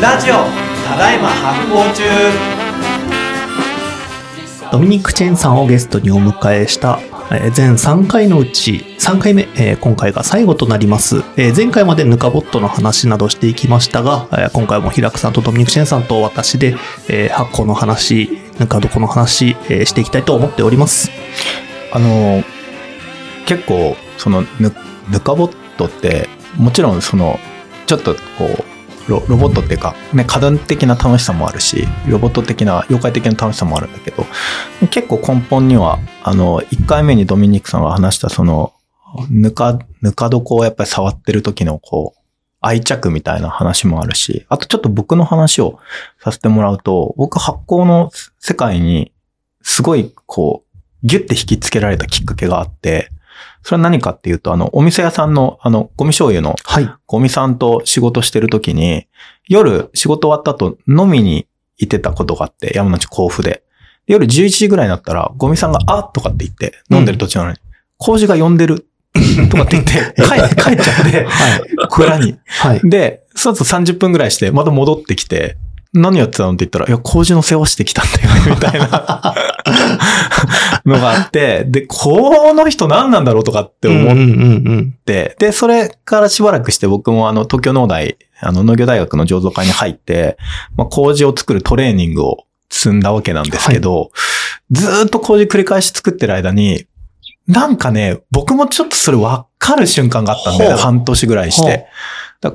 ラジオただいま発行中ドミニク・チェンさんをゲストにお迎えした、えー全3回のうち3回目、えー今回が最後となります。えー前回までヌカボットの話などしていきましたが、えー今回も平久さんとドミニク・チェンさんと私で、えー発行の話、ぬか床の話、えーしていきたいと思っております。あの、結構、その、ぬ、ぬかボットって、もちろんその、ちょっとこう、ロボットっていうか、ね、家電的な楽しさもあるし、ロボット的な、妖怪的な楽しさもあるんだけど、結構根本には、あの、1回目にドミニクさんが話した、その、ぬか、ぬか床をやっぱり触ってる時のこう、愛着みたいな話もあるし、あとちょっと僕の話をさせてもらうと、僕発酵の世界に、すごいこう、ギュッて引きつけられたきっかけがあって、それは何かっていうと、あの、お店屋さんの、あの、ゴミ醤油のはい。ゴミさんと仕事してる時に、夜仕事終わった後飲みに行ってたことがあって、山梨甲府で。で夜11時ぐらいになったら、ゴミさんが、あとかって言って、飲んでる途中なのに、工事が呼んでる？とかって言って、帰帰っちゃって、蔵に。はい。で、その後30分ぐらいして、また戻ってきて、何やってたの？って言ったら、いや、工事の世話してきたんだよ、みたいな のがあって、で、この人何なんだろうとかって思っうんうんうんて、で、それからしばらくして僕もあの、東京農大、あの、農業大学の醸造会に入って、まあ、麹を作るトレーニングを積んだわけなんですけど、ずーっと麹繰り返し作ってる間に、なんかね、僕もちょっとそれ分かる瞬間があったんだよね、ほう。半年ぐらいして。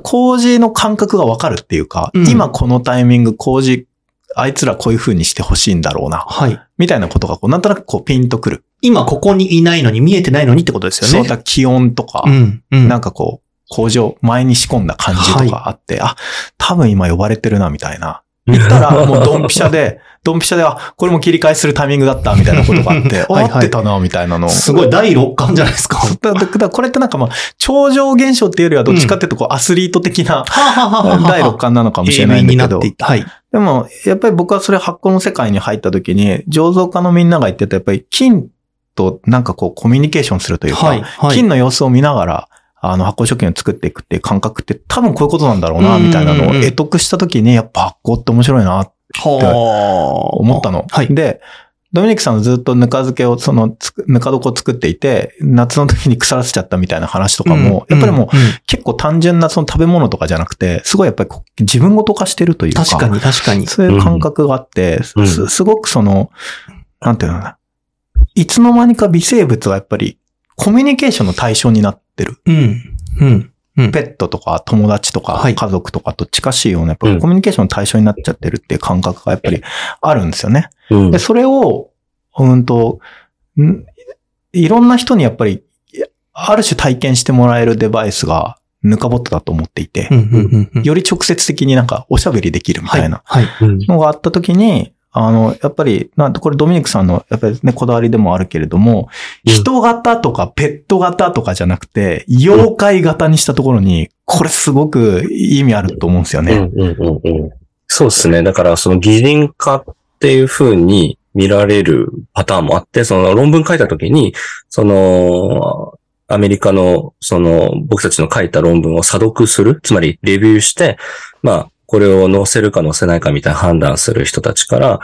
麹の感覚が分かるっていうか、うん。今このタイミング麹、あいつらこういう風にしてほしいんだろうな、はい。みたいなことがこう、なんとなくこうピンとくる。今ここにいないのに見えてないのにってことですよそうね。だ気温とか、うん。うん。なんかこう、工場前に仕込んだ感じとかあって、あ、多分今呼ばれてるな、みたいな。言ったら、もうドンピシャで、ドンピシャで、あ、これも切り返しするタイミングだった、みたいなことがあって、はいはい合ってたな、みたいなのを。すごい第六感じゃないですか。だだこれってなんかまあ、超常現象っていうよりはどっちかっていうとこう、アスリート的な第六感なのかもしれないんだけど。はい。でも、やっぱり僕はそれ発酵の世界に入った時に、醸造家のみんなが言ってた、やっぱり菌となんかこうコミュニケーションするというか、はい。はい。菌の様子を見ながら、あの、発酵食品を作っていくっていう感覚って多分こういうことなんだろうな、みたいなのを得得した時に、やっぱ発酵って面白いなって思思ったの。はい。で、ドミニクさんはずっとぬか漬けを、その、ぬか床を作っていて、夏の時に腐らせちゃったみたいな話とかも、やっぱりもう、結構単純なその食べ物とかじゃなくて、すごいやっぱり自分ごと化してるというか。確かに確かに。そういう感覚があって、うんすすごくその、なんていうのかな。いつの間にか微生物がやっぱりコミュニケーションの対象になってる。うん。うん。うん。ペットとか友達とかはい家族とかと近しいような、やっぱうんコミュニケーションの対象になっちゃってるっていう感覚がやっぱりあるんですよね。うんで、それを、うんと、んいろんな人にやっぱり、ある種体験してもらえるデバイスがヌカボットだと思っていて。より直接的になんかおしゃべりできるみたいなのがあった時に、あの、やっぱり、なんこれドミニクさんの、やっぱりね、こだわりでもあるけれども、うん人型とかペット型とかじゃなくて、妖怪型にしたところに、これすごく意味あると思うんですよね。うんうんうんうん。そうですね。だから、その擬人化っていう風に見られるパターンもあって、その論文書いたときに、その、アメリカの、その、僕たちの書いた論文を査読する、つまりレビューして、まあ、これを載せるか載せないかみたいな判断する人たちから、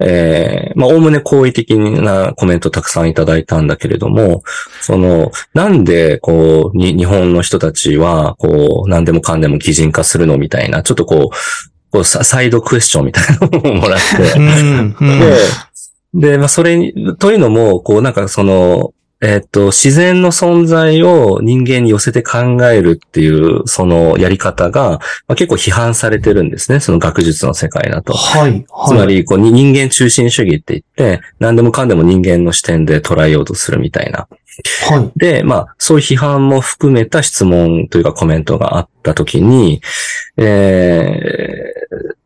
ええまあ、おおむね好意的なコメントたくさんいただいたんだけれども、その、なんで、こう、に、日本の人たちは、こう、何でもかんでも擬人化するのみたいな、ちょっとこう、こうササイドクエスチョンみたいなのをもらって、うん。うん。で、で、まあ、それに、というのも、こう、なんかその、えっと、自然の存在を人間に寄せて考えるっていう、そのやり方が、まあ、結構批判されてるんですね。その学術の世界だと。はい。はい。つまり、こう、に人間中心主義って言って、何でもかんでも人間の視点で捉えようとするみたいな。はい。で、まあ、そういう批判も含めた質問というかコメントがあったときに、えー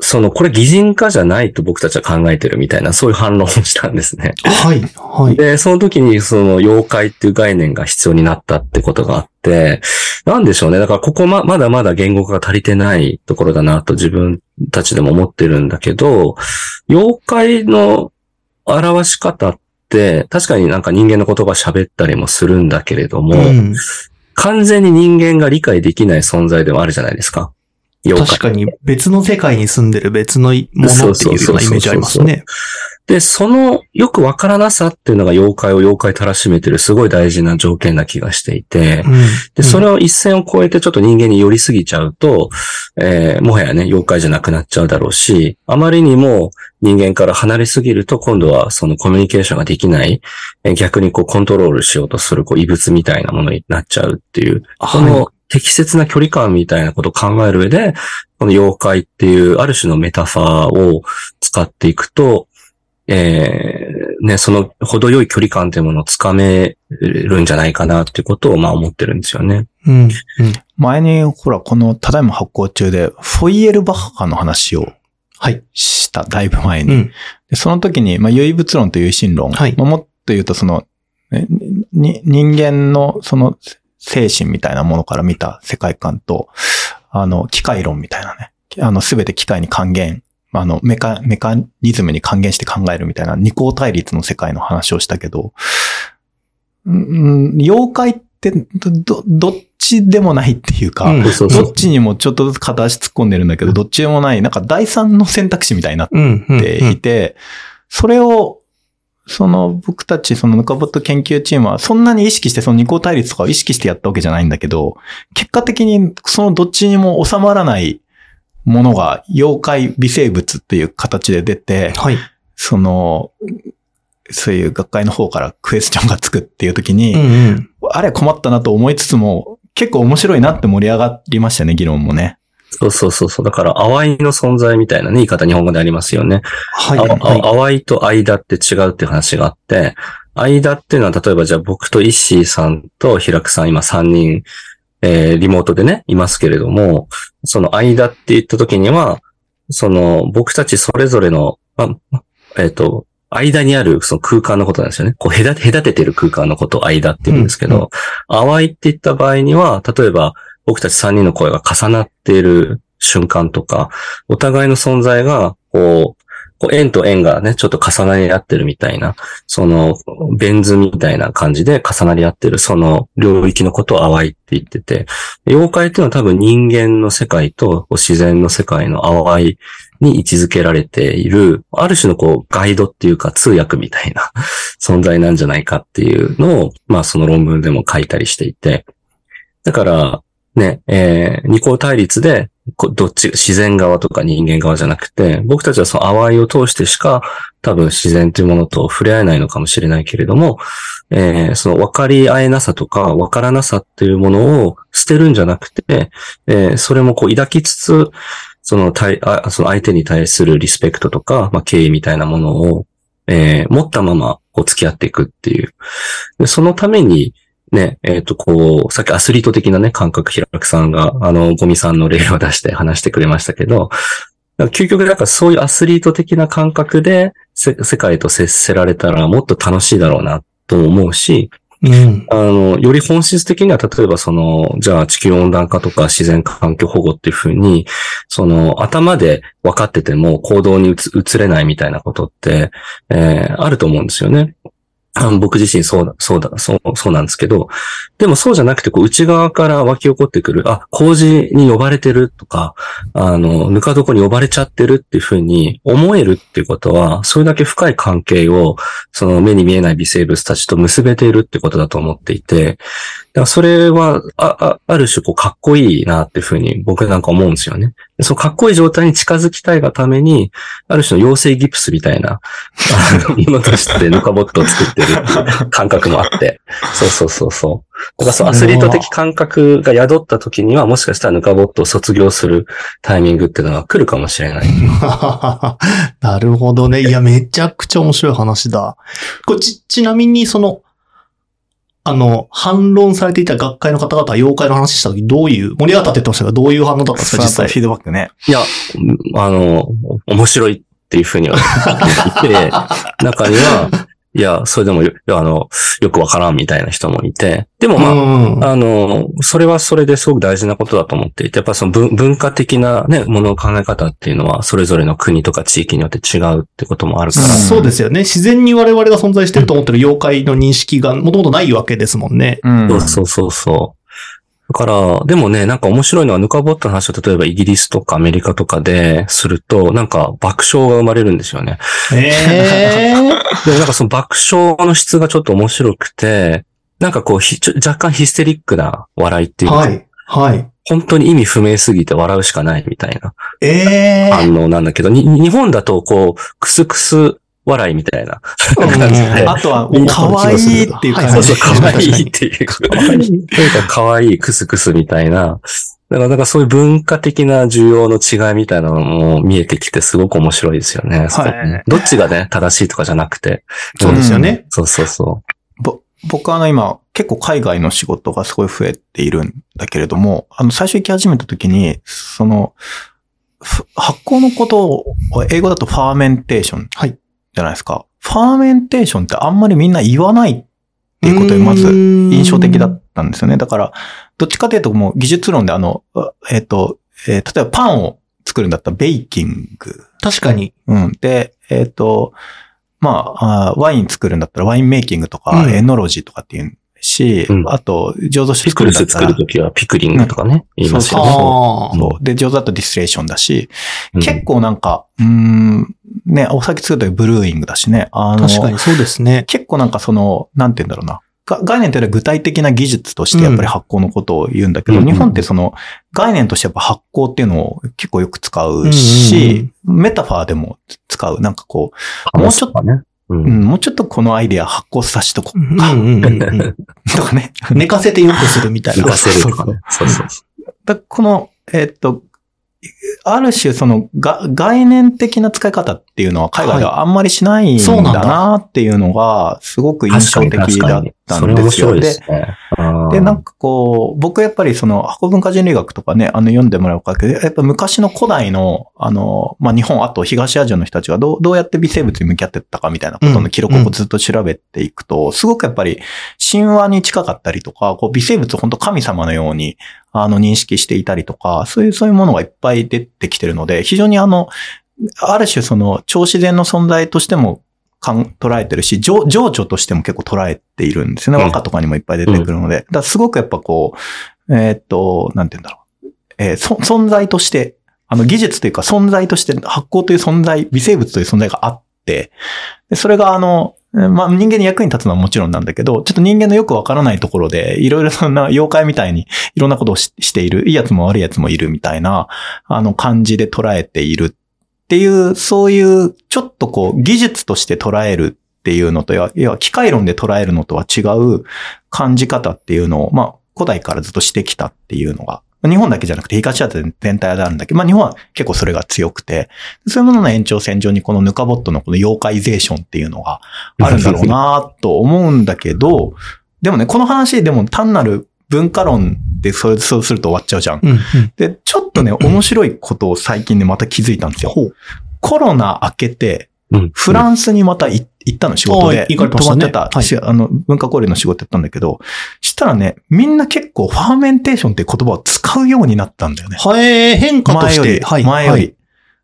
その、これ擬人化じゃないと僕たちは考えてるみたいな、そういう反論をしたんですね。はい。はい。で、その時にその妖怪っていう概念が必要になったってことがあって、なんでしょうね。だからここま、まだまだ言語化が足りてないところだなと自分たちでも思ってるんだけど、妖怪の表し方って、確かになんか人間の言葉喋ったりもするんだけれども、うん。完全に人間が理解できない存在ではあるじゃないですか。妖怪。確かに別の世界に住んでる別のものっていうようなイメージありますね。で、そのよくわからなさっていうのが妖怪を妖怪たらしめてるすごい大事な条件な気がしていて、うんで、それを一線を越えてちょっと人間に寄りすぎちゃうと、えーもはやね、妖怪じゃなくなっちゃうだろうし、あまりにも人間から離れすぎると今度はそのコミュニケーションができない、えー逆にこうコントロールしようとするこう異物みたいなものになっちゃうっていう、こはいの適切な距離感みたいなことを考える上で、この妖怪っていうある種のメタファーを使っていくと、えーね、その程よい距離感というものをつかめるんじゃないかなっていうことをまあ思ってるんですよね。うん。うん。前に、ほら、この、ただいま発行中で、フォイエルバッハの話をはい。した、だいぶ前に。うん。でその時に、まあ、唯物論と唯心論。はいまあもっと言うと、その、人間のその精神みたいなものから見た世界観と、あの、機械論みたいなね。あの、すべて機械に還元、あの、メカ、メカニズムに還元して考えるみたいな二項対立の世界の話をしたけど、うん、うん妖怪って、ど、どどっちでもないっていうか、うんそうそうどっちにもちょっとずつ片足突っ込んでるんだけど、どっちでもない、なんか第三の選択肢みたいになっうん。うん。ていて、それを、その僕たち、そのヌカボット研究チームはそんなに意識してその二項対立とかを意識してやったわけじゃないんだけど、結果的にそのどっちにも収まらないものが妖怪微生物っていう形で出て、はい。その、そういう学会の方からクエスチョンがつくっていう時に、うんうん。あれ困ったなと思いつつも、結構面白いなって盛り上がりましたね、議論もね。そうそうそうそう。だから、淡いの存在みたいなね、言い方日本語でありますよね。はい。あはい。あ淡いと間って違うっていう話があって、間っていうのは、例えばじゃあ僕とイッシーさんと平久さん今3人、えーリモートでね、いますけれども、その間って言った時には、その僕たちそれぞれの、まえっ、と、間にあるその空間のことなんですよね。こう隔て、隔ててる空間のことを間って言うんですけど、淡いって言った場合には、例えば僕たち3人の声が重なっている瞬間とか、お互いの存在が、こう、こう円と円がね、ちょっと重なり合ってるみたいな、その、ベン図みたいな感じで重なり合ってる、その領域のことを淡いって言ってて、妖怪っていうのは多分人間の世界と自然の世界の淡いに位置づけられている、ある種のこう、ガイドっていうか通訳みたいな存在なんじゃないかっていうのを、まあその論文でも書いたりしていて、だから、ね、えー二項対立で、どっち、自然側とか人間側じゃなくて、僕たちはその淡いを通してしか多分自然というものと触れ合えないのかもしれないけれども、えーその分かり合えなさとか分からなさっていうものを捨てるんじゃなくて、えーそれもこう抱きつつ、その対あその相手に対するリスペクトとか、まあ、敬意みたいなものを、えー持ったままこう付き合っていくっていう。でそのために、ね、えっ、と、こう、さっきアスリート的なね、感覚、平くさんが、あの、ゴミさんの例を出して話してくれましたけど、究極だからそういうアスリート的な感覚でせ世界と接せられたらもっと楽しいだろうなと思うし、うん。あの、より本質的には、例えばその、じゃあ地球温暖化とか自然環境保護っていうふうに、その、頭で分かってても行動に移移れないみたいなことって、えーあると思うんですよね。僕自身そうだ、そうだ、そう、そうなんですけど、でもそうじゃなくて、こう、内側から湧き起こってくる、あ、工事に呼ばれてるとか、あの、ぬか床に呼ばれちゃってるっていうふうに思えるっていうことは、それだけ深い関係を、その目に見えない微生物たちと結べているってことだと思っていて、だからそれは、あ、あある種、こう、かっこいいなっていうふうに僕なんか思うんですよね。そのかっこいい状態に近づきたいがために、ある種の妖精ギプスみたいな、あの、今としてぬかボットを作ってる感覚もあって。そうそうそうそう。だからそのアスリート的感覚が宿った時には、もしかしたらぬかボットを卒業するタイミングっていうのが来るかもしれない。なるほどね。いや、めちゃくちゃ面白い話だ。こち、ちなみに、その、あの、反論されていた学会の方々は妖怪の話した時どういう、盛り上がったって言ってましたが、どういう反応だったんですか、実際？フ。ィードバックね。いや、あの、面白いっていうふうには言って、中には、いや、それでもよ、あの、よくわからんみたいな人もいて、でもまあ、うんあの、それはそれですごく大事なことだと思っていて、やっぱその文文化的なね、ものの考え方っていうのは、それぞれの国とか地域によって違うってこともあるから、そうですよね。自然に我々が存在してると思ってる妖怪の認識がもともとないわけですもんね。うんそうそうそうそう。だから、でもね、なんか面白いのは、ヌカボットの話を例えばイギリスとかアメリカとかですると、なんか爆笑が生まれるんですよね。えー、で、なんかその爆笑の質がちょっと面白くて、なんかこうひちょ、若干ヒステリックな笑いっていうか、はい。はい。本当に意味不明すぎて笑うしかないみたいなえー。反応なんだけど、に日本だとこう、クスクス笑いみたいなうん感じで。あとはみん、な可愛いっていうはいそうそう、感じ。可愛いっていう。というか、可愛いクスクスみたいな。だから、なんかそういう文化的な需要の違いみたいなのも見えてきてすごく面白いですよね。そこねどっちがね、正しいとかじゃなくて。そうですよね。そうそうそぼ僕はあの今、結構海外の仕事がすごい増えているんだけれども、あの最初行き始めた時に、その、ふ発酵のことを、英語だとファーメンテーション。はいじゃないですか。ファーメンテーションってあんまりみんな言わないっていうことで、まず印象的だったんですよね。だから、どっちかというともう技術論であの、えっ、と、えー例えばパンを作るんだったら baking。確かに。うん。で、えっ、と、まあワイン作るんだったら winemaking とか、うん enology とかっていうし、うんあと、醸造う。酒ピクルス作るんだったら作るときは pickling とかね、言いますよね。そう。で、蒸留だと distillation だし、うん結構なんか、うーん、ね、お酒作るときブルーイングだしね。あの、確かにそうですね。結構なんかその、なんて言うんだろうな。が概念というよりは具体的な技術としてやっぱり発酵のことを言うんだけど、うん日本ってその概念としてやっぱ発酵っていうのを結構よく使ううんうんし、メタファーでも使う。なんかこう、もうちょっと、ね。う。うんん、もうちょっとこのアイデア発酵させとこうんうか、うんうんうん。とかね。寝かせてよくするみたいな。浮かせるとかね。そうそうそだこの、えっと、ある種そのが概念的な使い方っていうのは海外ではあんまりしないんだだなっていうのがすごくう。印象的だったんですよ。で。で、なんかこう、僕やっぱりその、箱文化人類学とかね、あの読んでもらうかけど、やっぱ昔の古代の、あの、まあ、日本、あと東アジアの人たちがどう、どうやって微生物に向き合ってったかみたいなことの記録をずっと調べていくと、すごくやっぱり神話に近かったりとか、こう微生物を本当神様のように、あの、認識していたりとか、そういう、そういうものがいっぱい出てきてるので、非常にあの、ある種その、超自然の存在としても、かん捉えてるし、情情緒としても結構捉えているんですよね。うん和歌とかにもいっぱい出てくるので。だからすごくやっぱこう、えーっと、なんて言うんだろう。えーそ存在として、あの技術というか存在として発酵という存在、微生物という存在があって、でそれがあの、えーまあ、人間に役に立つのはもちろんなんだけど、ちょっと人間のよくわからないところで、いろいろそんな妖怪みたいにいろんなことをしている、いいやつも悪いやつもいるみたいな、あの感じで捉えているっていう、そういう、ちょっとこう、技術として捉えるっていうのと、要は要は機械論で捉えるのとは違う感じ方っていうのを、まあ、古代からずっとしてきたっていうのが、日本だけじゃなくて東アジア全体であるんだけど、まあ日本は結構それが強くて、そういうものの延長線上にこのヌカボットのこの妖怪ゼーションっていうのがあるんだろうなと思うんだけど、でもね、この話でも単なる文化論でそうそうすると終わっちゃうじゃん。うんうん。で、ちょっとね、面白いことを最近ね、また気づいたんですよ。コロナ明けて、うんフランスにまた行行ったの仕事で。あ行かれてましたね泊まってた、あの、文化交流の仕事やったんだけど、したらね、みんな結構ファーメンテーションっていう言葉を使うようになったんだよね。はえー、変化として。前より。はい。前より。はい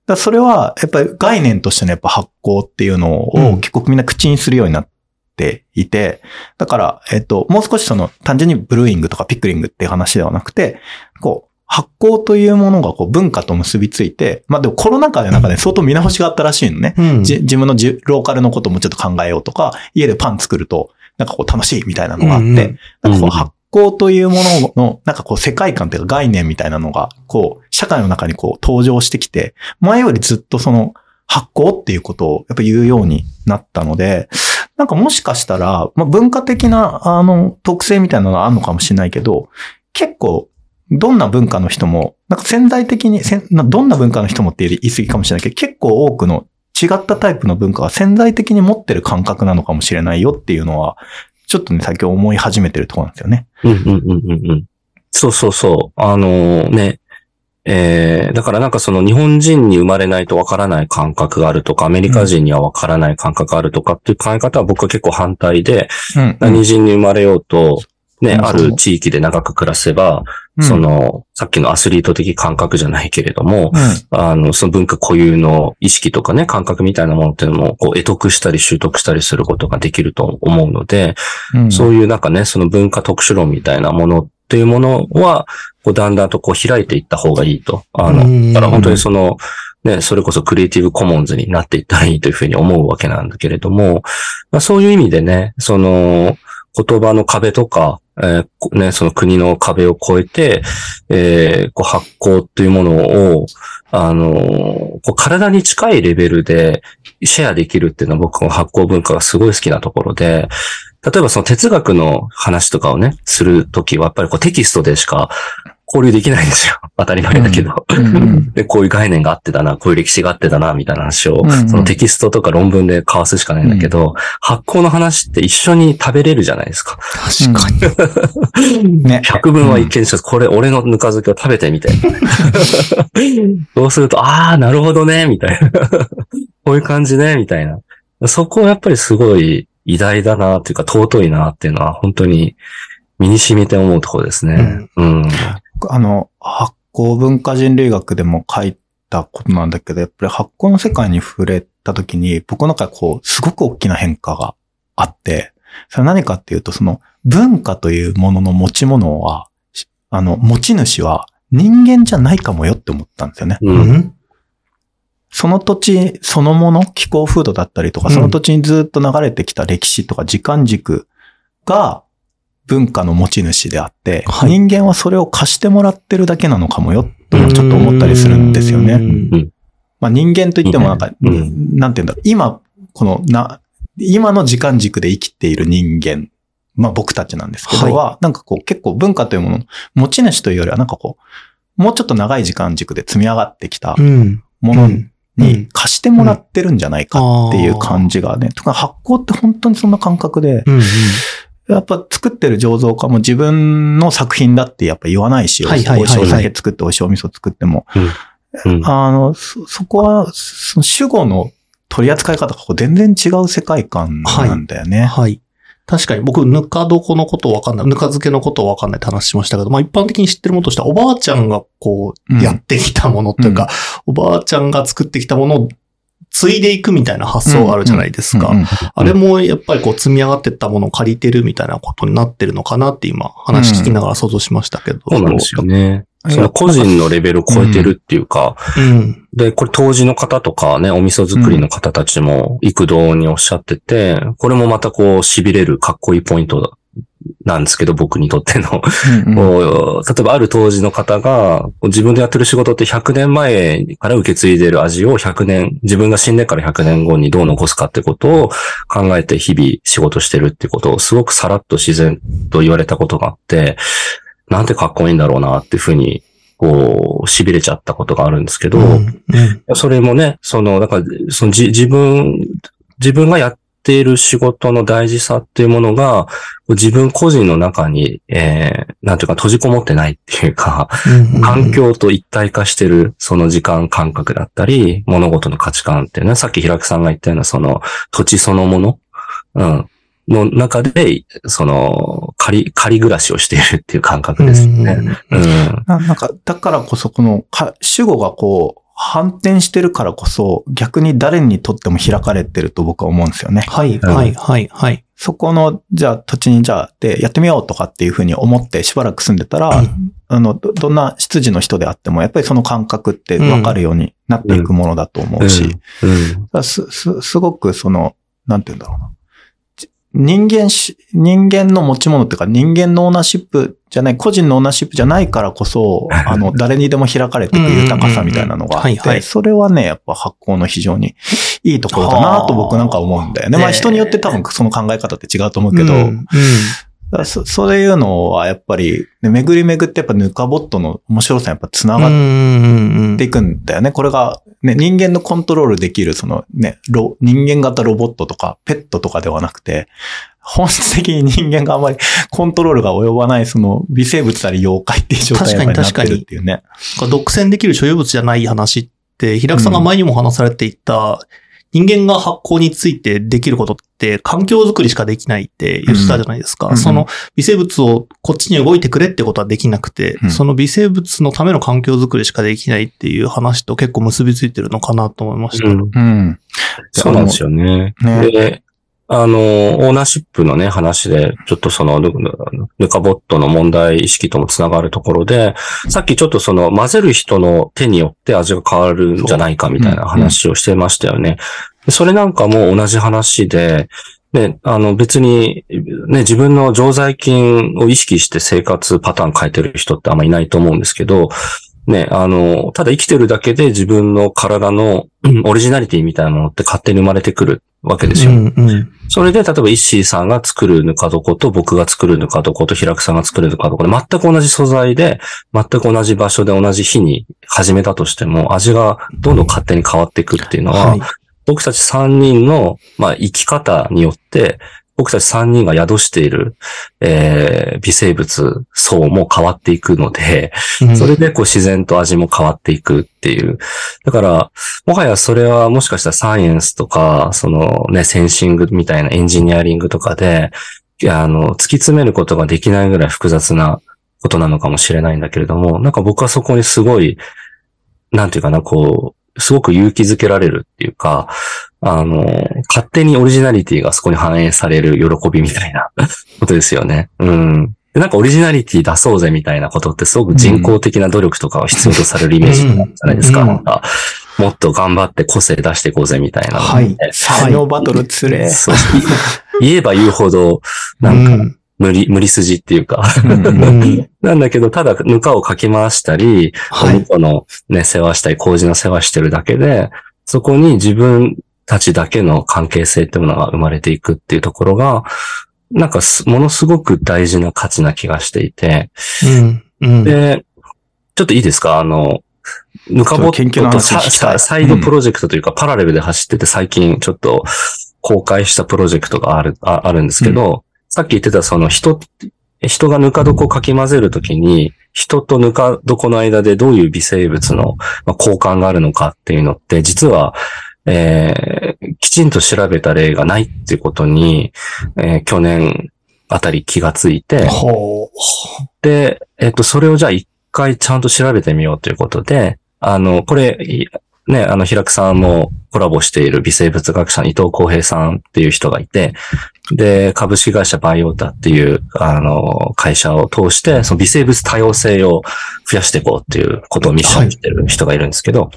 だそれは、やっぱり概念としてのやっぱ発酵っていうのうんを結構みんな口にするようになっていて、だから、えっと、もう少しその単純にブルーイングとかピクリングっていう話ではなくて、こう、発酵というものがこう文化と結びついて、まあでもコロナ禍でなんかね、相当見直しがあったらしいのね。うん。じ自分のじローカルのこともちょっと考えようとか、家でパン作ると、なんかこう楽しいみたいなのがあって、うんうんなんか発酵というものの、なんかこう世界観というか概念みたいなのが、こう、社会の中にこう登場してきて、前よりずっとその発酵っていうことをやっぱ言うようになったので、なんかもしかしたら、まあ、文化的なあの特性みたいなのがあるのかもしれないけど、結構どんな文化の人も、なんか潜在的に、どんな文化の人もって言い過ぎかもしれないけど、結構多くの違ったタイプの文化が潜在的に持ってる感覚なのかもしれないよっていうのは、ちょっとね、最近思い始めてるところなんですよね。うんうんうんうんうん。そうそうそう。あのね、えー、だからなんかその日本人に生まれないとわからない感覚があるとか、アメリカ人にはわからない感覚があるとかっていう考え方は僕は結構反対で、うん何人に生まれようと、ね、うんある地域で長く暮らせば、うん。そ、の、さっきのアスリート的感覚じゃないけれども、うん。あの、その文化固有の意識とかね、感覚みたいなものっていうのも、こう、得得したり習得したりすることができると思うので、うん。そういうなんかね、その文化特殊論みたいなものっっていうものは、こうだんだんとこう開いていった方がいいと。あの、うん。だから本当にその、ね、それこそクリエイティブコモンズになっていったらいいというふうに思うわけなんだけれども、まあ、そういう意味でね、その、言葉の壁とか、えーね、その国の壁を越えて、えーこう発行というものを、あのこう体に近いレベルでシェアできるっていうのは僕の発行文化がすごい好きなところで、例えばその哲学の話とかをね、するときはやっぱりこうテキストでしか交流できないんですよ。当たり前だけど。うんうんで、こういう概念があってだな、こういう歴史があってだな、みたいな話を、うんうんそのテキストとか論文で交わすしかないんだけど、発酵の話って一緒に食べれるじゃないですか。確かに。ね。百分は一見しかず、これ俺のぬか漬けを食べてみて。そうすると、ああ、なるほどね、みたいな。こういう感じね、みたいな。そこはやっぱりすごい偉大だな、っていうか尊いな、っていうのは本当に身に染みて思うところですね。うん。あの、発酵文化人類学でも書いたことなんだけど、やっぱり発酵の世界に触れた時に、僕の中でこう、すごく大きな変化があって、それは何かっていうと、その文化というものの持ち物は、しあの、持ち主は人間じゃないかもよって思ったんですよね。う。うんん。その土地そのもの、気候風土だったりとか、うんその土地にずっと流れてきた歴史とか時間軸が文化の持ち主であって、はい人間はそれを貸してもらってるだけなのかもよ、ともちょっと思ったりするんですよね。ね。まあ人間といってもなんか、うんなんて言うんだろう、今、このな、今の時間軸で生きている人間、まあ僕たちなんですけど、はいは、なんかこう結構文化というものの持ち主というよりはなんかこう、もうちょっと長い時間軸で積み上がってきたうん。ものうんに貸してもらってるんじゃないかっていう感じがね。とか発酵って本当にそんな感覚で、うんうん。やっぱ作ってる醸造家も自分の作品だってやっぱ言わないし、はいはいはい美味しいお酒作ってお味噌作っても。うん。あの、そ、そこは、その主語の取り扱い方が全然違う世界観なんだよね。はい。確かに僕、ぬか床のことわかんない、ぬか漬けのことわかんないって話しましたけど、まあ一般的に知ってるものとしては、おばあちゃんがこうんう、やってきたものというか、おばあちゃんが作ってきたものを継いでいくみたいな発想があるじゃないですか。うんうんあれもやっぱりこう積み上がってったものを借りてるみたいなことになってるのかなって今話聞きながら想像しましたけど。そうなんですよね。その個人のレベルを超えてるっていうか、うん。で、これ当時の方とかね、お味噌作りの方たちも幾度におっしゃってて、これもまたこう痺れるかっこいいポイントなんですけど、僕にとっての。うんうん例えばある当時の方が、自分でやってる仕事って100年前から受け継いでる味を100年、自分が死んでから100年後にどう残すかってことを考えて日々仕事してるってことをすごくさらっと自然と言われたことがあって、なんてかっこいいんだろうなっていうふうに、こう、痺れちゃったことがあるんですけど、うんうんそれもね、その、だから、そのじ自分、自分がやっている仕事の大事さっていうものが、自分個人の中に、えー、なんていうか閉じこもってないっていうか、うん環境と一体化してる、その時間感覚だったり、物事の価値観っていうね、さっき平木さんが言ったような、その土地そのもの、うん、の中で、その、仮、仮暮らしをしているっていう感覚ですよね。うんうん。ななんか、だからこそ、このか、主語がこう、反転してるからこそ、逆に誰にとっても開かれてると僕は思うんですよね。はい、はい、はい、はい。そこの、じゃあ土地にじゃあ、で、やってみようとかっていうふうに思ってしばらく住んでたら、うんあの、どどんな出自の人であっても、やっぱりその感覚って分かるようになっていくものだと思うし、すごくその、なんて言うんだろうな。じ人間し、人間の持ち物っていうか人間のオーナーシップじゃない、個人のオーナーシップじゃないからこそ、あの、誰にでも開かれていく豊かさみたいなのがあって、それはね、やっぱ発酵の非常にいいところだなと僕なんか思うんだよね。はあまあ人によって多分その考え方って違うと思うけど、うんうんそそういうのはやっぱり、ね、巡り巡ってやっぱヌカボットの面白さにやっぱ繋がっていくんだよね。これが、ね、人間のコントロールできる、そのね、ロ人間型ロボットとか、ペットとかではなくて、本質的に人間があまり コントロールが及ばない、その微生物なり妖怪っていう状態になってるっていうね。独占できる所有物じゃない話って、平木さんが前にも話されていた、人間が発酵についてできることって環境づくりしかできないって言ってたじゃないですか。うんその微生物をこっちに動いてくれってことはできなくて、うんその微生物のための環境づくりしかできないっていう話と結構結びついてるのかなと思いました。うんうん。そうなんですよね。ねで、あの、オーナーシップのね、話で、ちょっとその、ぬぬかボットの問題意識ともつながるところで、さっきちょっとその、混ぜる人の手によって味が変わるんじゃないかみたいな話をしてましたよね。それなんかも同じ話で、ね、あの別に、ね、自分の常在菌を意識して生活パターン変えてる人ってあんまいないと思うんですけど、ね、あの、ただ生きてるだけで自分の体のうんオリジナリティみたいなものって勝手に生まれてくるわけですよ。うんうん。それで、例えば、イッシーさんが作るぬか床と僕が作るぬか床と平久さんが作るぬか床で全く同じ素材で、全く同じ場所で同じ日に始めたとしても、味がどんどん勝手に変わっていくっていうのは、はい。僕たち3人の、まあ、生き方によって、僕たち3人が宿している、えー微生物層も変わっていくので、うんそれでこう自然と味も変わっていくっていう。だから、もはやそれはもしかしたらサイエンスとか、そのね、センシングみたいなエンジニアリングとかで、あの、突き詰めることができないぐらい複雑なことなのかもしれないんだけれども、なんか僕はそこにすごい、なんていうかな、こう、すごく勇気づけられるっていうか、あの、勝手にオリジナリティがそこに反映される喜びみたいな ことですよね。うん。でなんかオリジナリティ出そうぜみたいなことってすごく人工的な努力とかを必要とされるイメージなんじゃないですか。うんなんかもっと頑張って個性出していこうぜみたいな。はい。才能バトルつれ。そうそう言えば言うほど、なんかうん無理、無理筋っていうか。うんうんなんだけど、ただ、ぬかをかき回したり、おはい。肉のね、世話したり、麹の世話してるだけで、そこに自分たちだけの関係性っていうものが生まれていくっていうところが、なんかす、ものすごく大事な価値な気がしていて、うん。うん。で、ちょっといいですか？あの、ぬかぼっととサイドプロジェクトというか、パラレルで走ってて最近ちょっと公開したプロジェクトがある、ああるんですけど、さっき言ってたその人、人がぬか床をかき混ぜるときに、人とぬか床の間でどういう微生物のまあ交換があるのかっていうのって、実は、えーきちんと調べた例がないっていうことに、えー去年あたり気がついて、ほで、えっと、それをじゃあ一回ちゃんと調べてみようということで、あの、これ、いね、あの、平久さんもコラボしている微生物学者の伊藤浩平さんっていう人がいて、で、株式会社バイオータっていう、あの、会社を通して、その微生物多様性を増やしていこうっていうことをミッションしてる人がいるんですけど、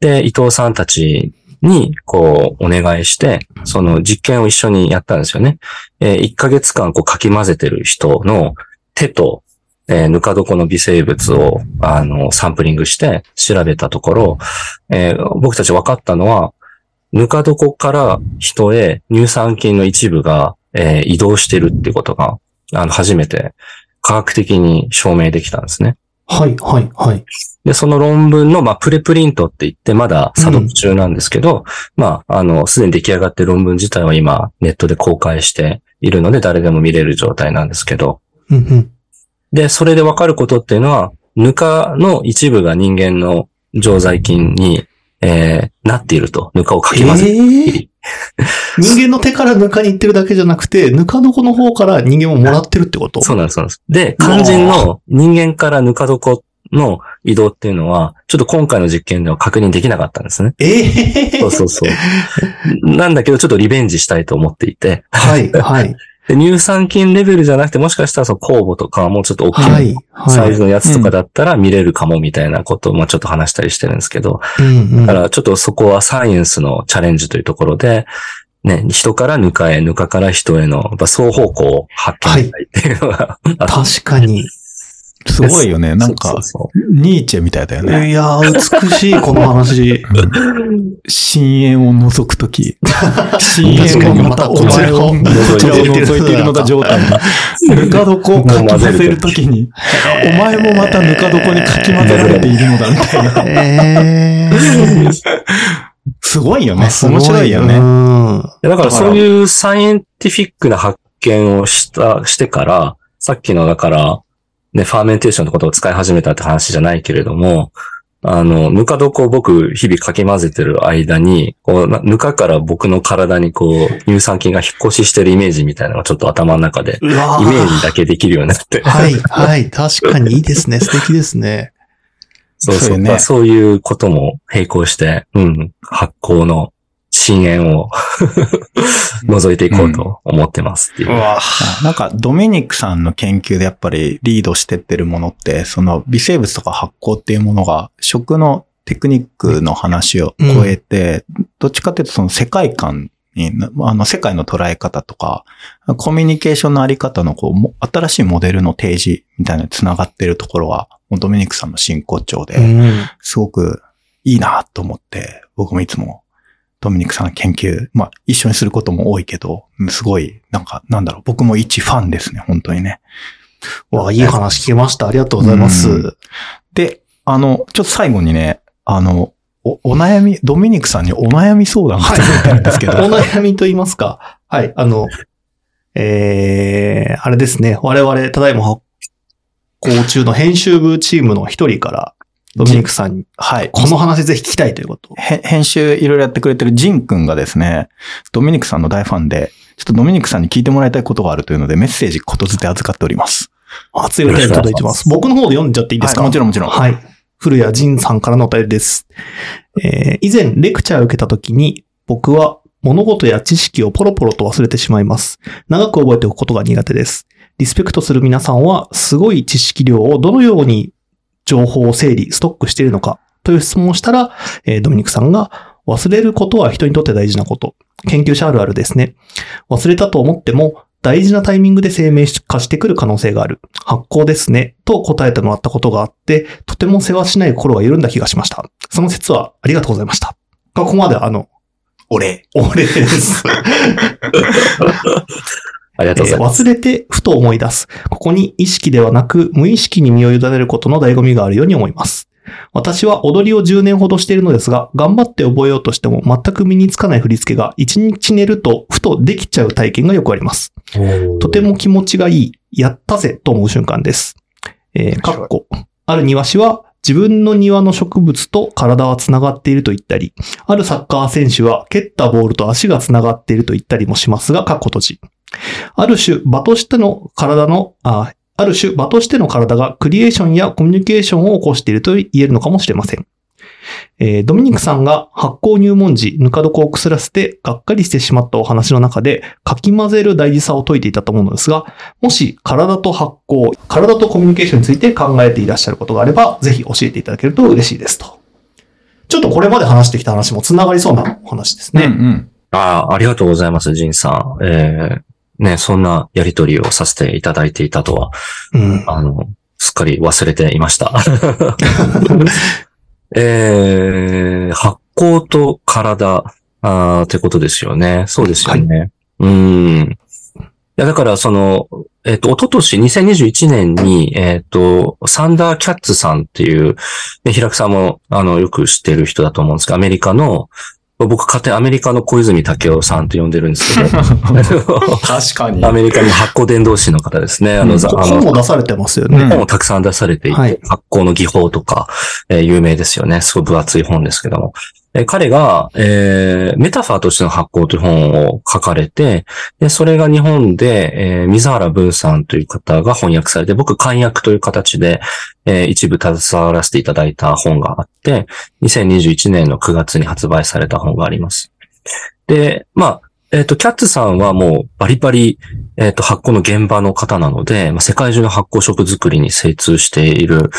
で、伊藤さんたちに、こう、お願いして、その実験を一緒にやったんですよね。えー1ヶ月間、こう、かき混ぜてる人の手と、えーぬか床の微生物を、あの、サンプリングして調べたところ、えー僕たち分かったのは、ぬか床から人へ乳酸菌の一部が、えー移動してるってことが、あの、初めて科学的に証明できたんですね。う。はい、はい、はい。で、その論文の、まあ、プレプリントって言って、まだ査読中なんですけど、まあ、あの、すでに出来上がってる論文自体は今、ネットで公開しているので、誰でも見れる状態なんですけど、うんうん。で、それでわかることっていうのは、ぬかの一部が人間の常在菌に、えー、なっていると。ぬかをかき混ぜてえー？人間の手からぬかに行ってるだけじゃなくて、ぬか床の方から人間ももらってるってこと？そうなんです、そうなんです。で、肝心の人間からぬか床の移動っていうのは、ちょっと今回の実験では確認できなかったんですね。ええそうそうそう。なんだけど、ちょっとリベンジしたいと思っていて、はい、はい、で乳酸菌レベルじゃなくて、もしかしたらその酵母とか、もうちょっと大きはい、はい。サイズのやつとかだったら見れるかもみたいなことを、まあちょっと話したりしてるんですけど、だからちょっとそこはサイエンスのチャレンジというところで、ね、人からぬかへ、ぬかから人への、やっぱ双方向を発見したいっていうのが、あって確かに。すごいよね。なんかそう、そうニーチェみたいだよね。いやー、美しい、この話。深淵を覗くとき。深淵がまたお前を、こちらを覗いているのだ状態に。ぬか床をかき混ぜるときに、お前もまたぬか床にかき混ぜられているのだみたいな。えー。すごいよね。面白いよね。だからそういうサイエンティフィックな発見をした、してから、さっきのだから、ね、ファーメンテーションのことを使い始めたって話じゃないけれども、あの、ぬか床を僕、日々かき混ぜてる間に、こう、なぬかから僕の体にこう、乳酸菌が引っ越ししてるイメージみたいなのがちょっと頭の中で、イメージだけできるようになって。はい、はい。確かにいいですね。素敵ですね。そうそう。そうよねまあそういうことも並行して、うん、発酵の深淵を覗いていこうと思ってますっていう。わ。なんか、ドミニクさんの研究でやっぱりリードしてってるものって、その微生物とか発酵っていうものが、食のテクニックの話を超えて、どっちかっていうとその世界観に、あの、世界の捉え方とか、コミュニケーションのあり方のこうも、新しいモデルの提示みたいな繋がってるところは、もうドミニクさんの真骨頂で、うん。すごくいいなと思って、僕もいつもドミニクさんの研究、まあ一緒にすることも多いけど、すごい、なんか、なんだろう、僕も一ファンですね、本当にね。わあ、いい話聞けました。ありがとうございます。うんで、あの、ちょっと最後にね、あの、お、お悩み、ドミニクさんにお悩み相談が届いてるんですけど、お悩みと言いますか。はい。あの、えー、あれですね。我々、ただいま発行中の編集部チームの一人から、ドミニクさんに、はい。この話ぜひ聞きたいということ編集いろいろやってくれてるジン君がですね、ドミニクさんの大ファンで、ちょっとドミニクさんに聞いてもらいたいことがあるというので、メッセージことづて預かっております。熱いお便り届いてます。僕の方で読んじゃっていいですか、はいもちろんもちろんはい。古谷仁さんからのお便りです。えー以前、レクチャーを受けた時に、僕は物事や知識をポロポロと忘れてしまいます。長く覚えておくことが苦手です。リスペクトする皆さんは、すごい知識量をどのように情報を整理、ストックしているのかという質問をしたら、えードミニクさんが、忘れることは人にとって大事なこと。研究者あるあるですね。忘れたと思っても、大事なタイミングで生命化してくる可能性がある。発酵ですね。と答えてもらったことがあって、とても世話しない心が緩んだ気がしました。その説はありがとうございました。ここまであの、お礼。お礼です。ありがとうございます。えー忘れてふと思い出す。ここに意識ではなく無意識に身を委ねることの醍醐味があるように思います。私は踊りを10年ほどしているのですが、頑張って覚えようとしても全く身につかない振り付けが1日寝るとふとできちゃう体験がよくあります。とても気持ちがいい、やったぜと思う瞬間です。えー、かっこ。ある庭師は自分の庭の植物と体は繋がっていると言ったり、あるサッカー選手は蹴ったボールと足が繋がっていると言ったりもしますが、かっこ閉じ。ある種、場としての体の、あある種、場としての体がクリエーションやコミュニケーションを起こしていると言えるのかもしれません。えードミニクさんが発酵入門時、ぬか床を腐らせてがっかりしてしまったお話の中で、かき混ぜる大事さを説いていたと思うのですが、もし体と発酵、体とコミュニケーションについて考えていらっしゃることがあれば、ぜひ教えていただけると嬉しいですと。ちょっとこれまで話してきた話も繋がりそうなお話ですね。うんああ、ありがとうございます、ジンさん。えー、ね、そんなやりとりをさせていただいていたとは、うん。あの、すっかり忘れていました。えー、発酵と体、あーってことですよね。そうですよね。うん。いや、だから、その、えっ、と、一昨年2021年に、えっ、と、サンダーキャッツさんっていう、ね、平木さんも、あの、よく知ってる人だと思うんですけど、アメリカの、僕、勝手にアメリカの小泉武夫さんと呼んでるんですけど、確かにアメリカの発酵伝道師の方ですね。あの、うんざあの本も出されてますよね。うん本をたくさん出されていて、はい発酵の技法とか、えー有名ですよね。すごい分厚い本ですけども。え彼が、えーメタファーとしての発行という本を書かれて、で、それが日本で、えー水原文さんという方が翻訳されて、僕、漢訳という形で、えー一部携わらせていただいた本があって、2021年の9月に発売された本があります。で、まあ、えっ、と、キャッツさんはもうバリバリ、えっ、と、発酵の現場の方なので、まあ、世界中の発酵食作りに精通している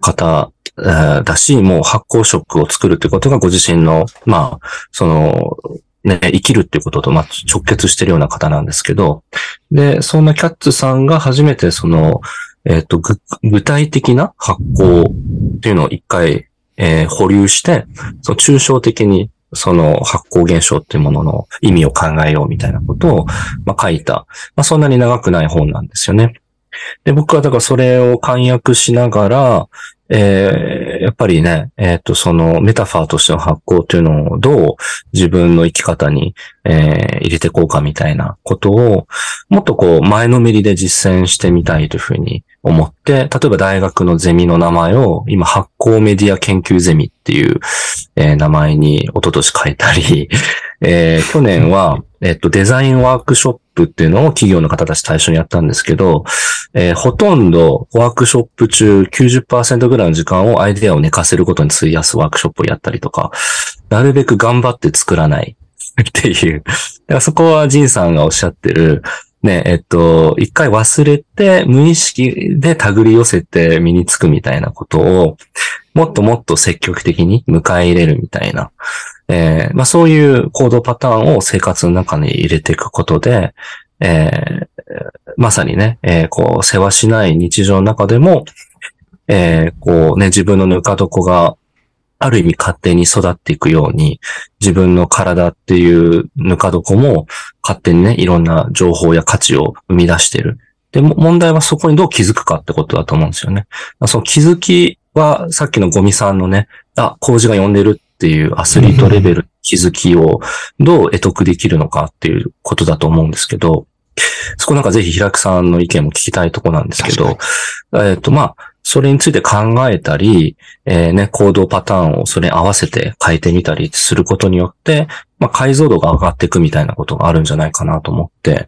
方、えーだし、もう発酵食を作るということがご自身の、まあ、その、ね、生きるっていうことと、まあ、直結してるような方なんですけど、で、そんなキャッツさんが初めてその、えっ、と、具体的な発酵っていうのを一回、えー保留して、その抽象的にその発酵現象っていうものの意味を考えようみたいなことを、まあ、書いた、まあ、そんなに長くない本なんですよね。で、僕はだからそれを簡約しながら、えーやっぱりね、えっ、と、そのメタファーとしての発酵っていうのをどう自分の生き方に、えー入れていこうかみたいなことを、もっとこう前のめりで実践してみたいというふうに思って、例えば大学のゼミの名前を今発酵メディア研究ゼミっていう、えー名前に一昨年変えたり、えー去年は、えっと、デザインワークショップっていうのを企業の方たち対象にやったんですけど、えーほとんどワークショップ中90%ぐらいの時間をアイデアを寝かせることに費やすワークショップをやったりとか、なるべく頑張って作らない。っていう。だからそこはジンさんがおっしゃってる、ね、えっと、一回忘れて、無意識で手繰り寄せて身につくみたいなことを、もっともっと積極的に迎え入れるみたいな、えーまあそういう行動パターンを生活の中に入れていくことで、えーまさにね、えーこう、世話しない日常の中でも、えーこうね、自分のぬか床がある意味勝手に育っていくように、自分の体っていうぬか床も勝手にね、いろんな情報や価値を生み出してる。で、問題はそこにどう気づくかってことだと思うんですよね。その気づきは、さっきのゴミさんのね、あ、工事が呼んでるっていうアスリートレベル気づきをどう得得できるのかっていうことだと思うんですけど、そこなんかぜひ平久さんの意見も聞きたいとこなんですけど、えっ、と、まあ、それについて考えたり、えーね、行動パターンをそれに合わせて変えてみたりすることによって、まあ、解像度が上がっていくみたいなことがあるんじゃないかなと思って、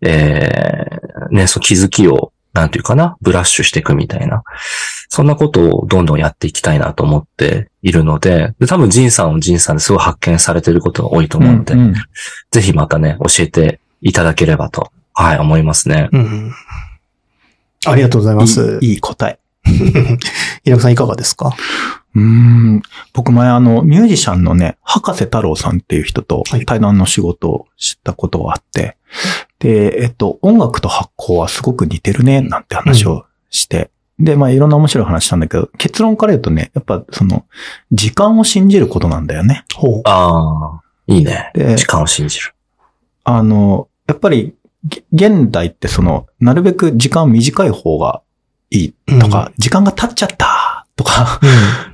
えーね、そう気づきを、なんていうかな、ブラッシュしていくみたいな、そんなことをどんどんやっていきたいなと思っているので、で多分ジンさんをジンさんですごい発見されてることが多いと思うので、うんうんぜひまたね、教えていただければと、はい、思いますね。うん。ありがとうございます。いいいい答え。平子さんいかがですか？うーん。僕前あの、ミュージシャンのね、博士太郎さんっていう人とはい対談の仕事をしたことがあって、で、えっと、音楽と発酵はすごく似てるね、なんて話をして、で、まあいろんな面白い話したんだけど、結論から言うとね、やっぱその、時間を信じることなんだよね。ほう。ああ、いいね。で時間を信じる。あの、やっぱり、げ現代ってその、なるべく時間短い方がいいとか、時間が経っちゃったとか、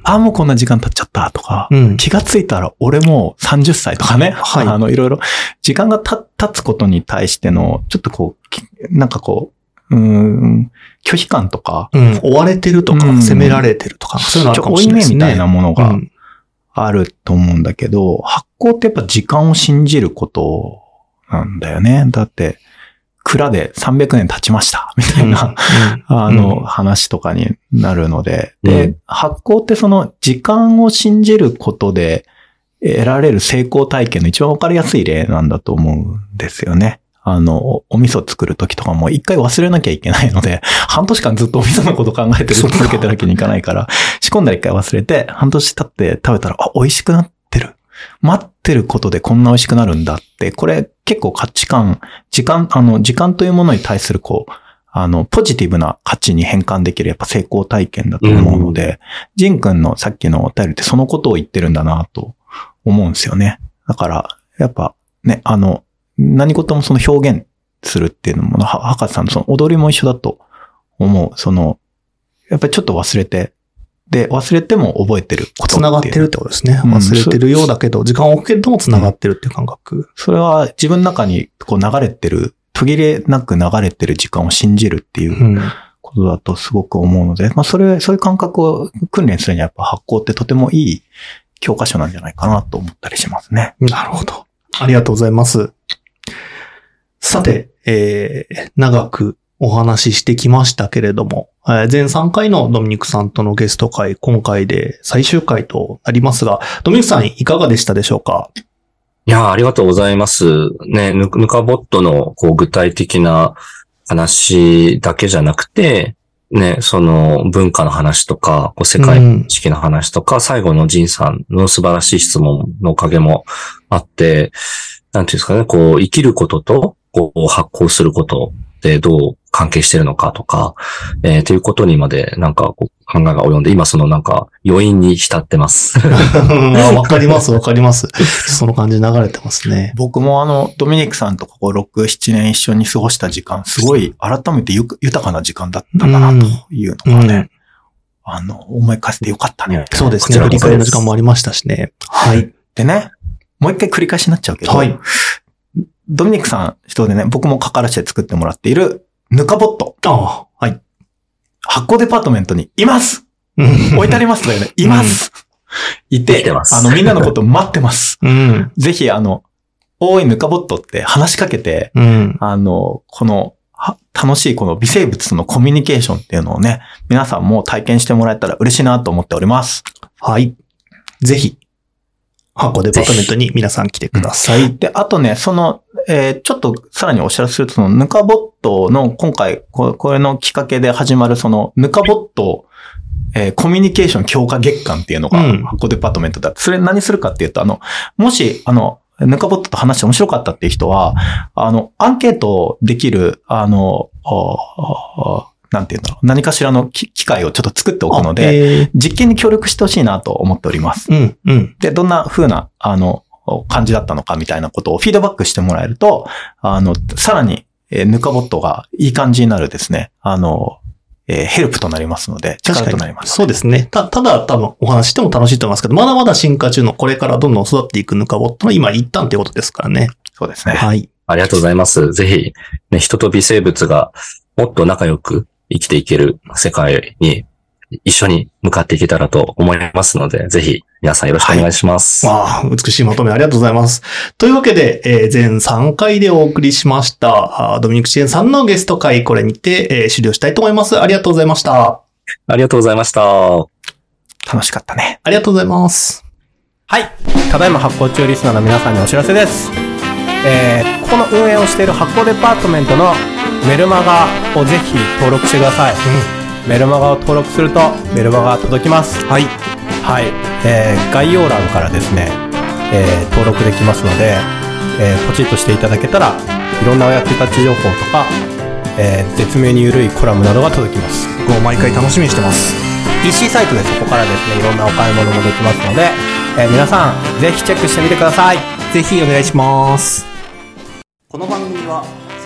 あ、もうこんな時間経っちゃったとか、うん。うん。気がついたら俺もう30歳とかね。はいあの、いろいろ、時間がた経つことに対しての、ちょっとこうき、なんかこう、うーん、拒否感とか、うん。追われてるとか、うん責められてるとか、そういうのあるかもしれないですね。目みたいなものがうんあると思うんだけど、発行ってやっぱ時間を信じることなんだよね。だって、蔵で300年経ちました、みたいな、あの、うん。話とかになるので、うん。で、発行ってその時間を信じることで得られる成功体験の一番わかりやすい例なんだと思うんですよね。あの、おお味噌作るときとかも一回忘れなきゃいけないので、半年間ずっとお味噌のこと考えて続けてるわけにいかないから、仕込んだら一回忘れて、半年経って食べたら、あ、美味しくなってる。待ってることでこんな美味しくなるんだって、これ結構価値観、時間、あの、時間というものに対するこう、あの、ポジティブな価値に変換できるやっぱ成功体験だと思うので、ジン君のさっきのお便りってそのことを言ってるんだなと思うんですよね。だから、やっぱね、あの、何事もその表現するっていうのも、は博士さんのその踊りも一緒だと思う。その、やっぱりちょっと忘れて、で、忘れても覚えてること繋がってるってことですね。うん忘れてるようだけど、時間を置くけれども繋がってるっていう感覚。それは自分の中にこう流れてる、途切れなく流れてる時間を信じるっていううん。ことだとすごく思うので、まあそれ、そういう感覚を訓練するにはやっぱ発行ってとてもいい教科書なんじゃないかなと思ったりしますね。なるほど。ありがとうございます。さて、えー、長くお話ししてきましたけれども、えー前3回のドミニクさんとのゲスト会、今回で最終回となりますが、ドミニクさんいかがでしたでしょうか？いやー、ありがとうございます。ね、ぬぬかボットのこう具体的な話だけじゃなくて、ね、その文化の話とか、こう世界うん式の話とか、最後のジンさんの素晴らしい質問のおかげもあって、なんていうんですかね、こう生きることと、こう発行することってどう関係してるのかとか、えー、ということにまでなんかこう考えが及んで、今そのなんか余韻に浸ってます。あわかります、わかります。その感じ流れてますね。僕もあの、ドミニクさんとここ6、7年一緒に過ごした時間、すごい改めて豊かな時間だったんだなというのがね、うんあの、思い返せてよかったね。そうですね。振り返りの時間もありましたしね。はい。でね、もう一回繰り返しになっちゃうけど、はい。ドミニクさん人でね、僕も関わらせて作ってもらっている、ぬかボット、ああ、はい。発酵デパートメントにいますうん置いてありますとね、います、いて来てますあの、みんなのこと待ってます。うん。ぜひ、あの、おいぬかボットって話しかけて、うん。あの、この、は楽しいこの微生物とのコミュニケーションっていうのをね、皆さんも体験してもらえたら嬉しいなと思っております。はい。ぜひ、発行デパートメントに皆さん来てください。で、あとね、その、えーちょっとさらにお知らせすると、その、ぬかボットの今回、ここれのきっかけで始まる、その、ぬかボット、えーコミュニケーション強化月間っていうのが、うん発行デパートメントだ。それ何するかっていうと、あの、もし、あの、ぬかボットと話して面白かったっていう人は、あの、アンケートできる、あの、ああなんていうんだろう、何かしらのき機会をちょっと作っておくので、あえー実験に協力してほしいなと思っております。うん、うん。で、どんな風な、あの、感じだったのかみたいなことをフィードバックしてもらえると、あの、さらに、えーぬかボットがいい感じになるですね、あの、えーヘルプとなりますので、確かに力となります。そうですね。た、ただ多分お話しても楽しいと思いますけど、まだまだ進化中のこれからどんどん育っていくぬかボットの今一旦ということですからね。そうですね。はい。ありがとうございます。ぜひ、ね、人と微生物がもっと仲良く生きていける世界に一緒に向かっていけたらと思いますので、ぜひ皆さんよろしくお願いします。わあ、美しいまとめありがとうございます。というわけで、えー全3回でお送りしました、ドミニクシエンさんのゲスト会、これにて、えー終了したいと思います。ありがとうございました。ありがとうございました。楽しかったね。ありがとうございます。はい。ただいま発行中リスナーの皆さんにお知らせです。えー、ここの運営をしている発行デパートメントのメルマガをぜひ登録してください。メルマガを登録するとメルマガが届きます。はい。はい。えー、概要欄からですね、えー、登録できますので、えー、ポチッとしていただけたら、いろんなお役立ち情報とか、えー、絶妙に緩いコラムなどが届きます。もう毎回楽しみにしてます。EC サイトでそこからですね、いろんなお買い物もできますので、えー皆さん、ぜひチェックしてみてください。ぜひお願いします。この番組は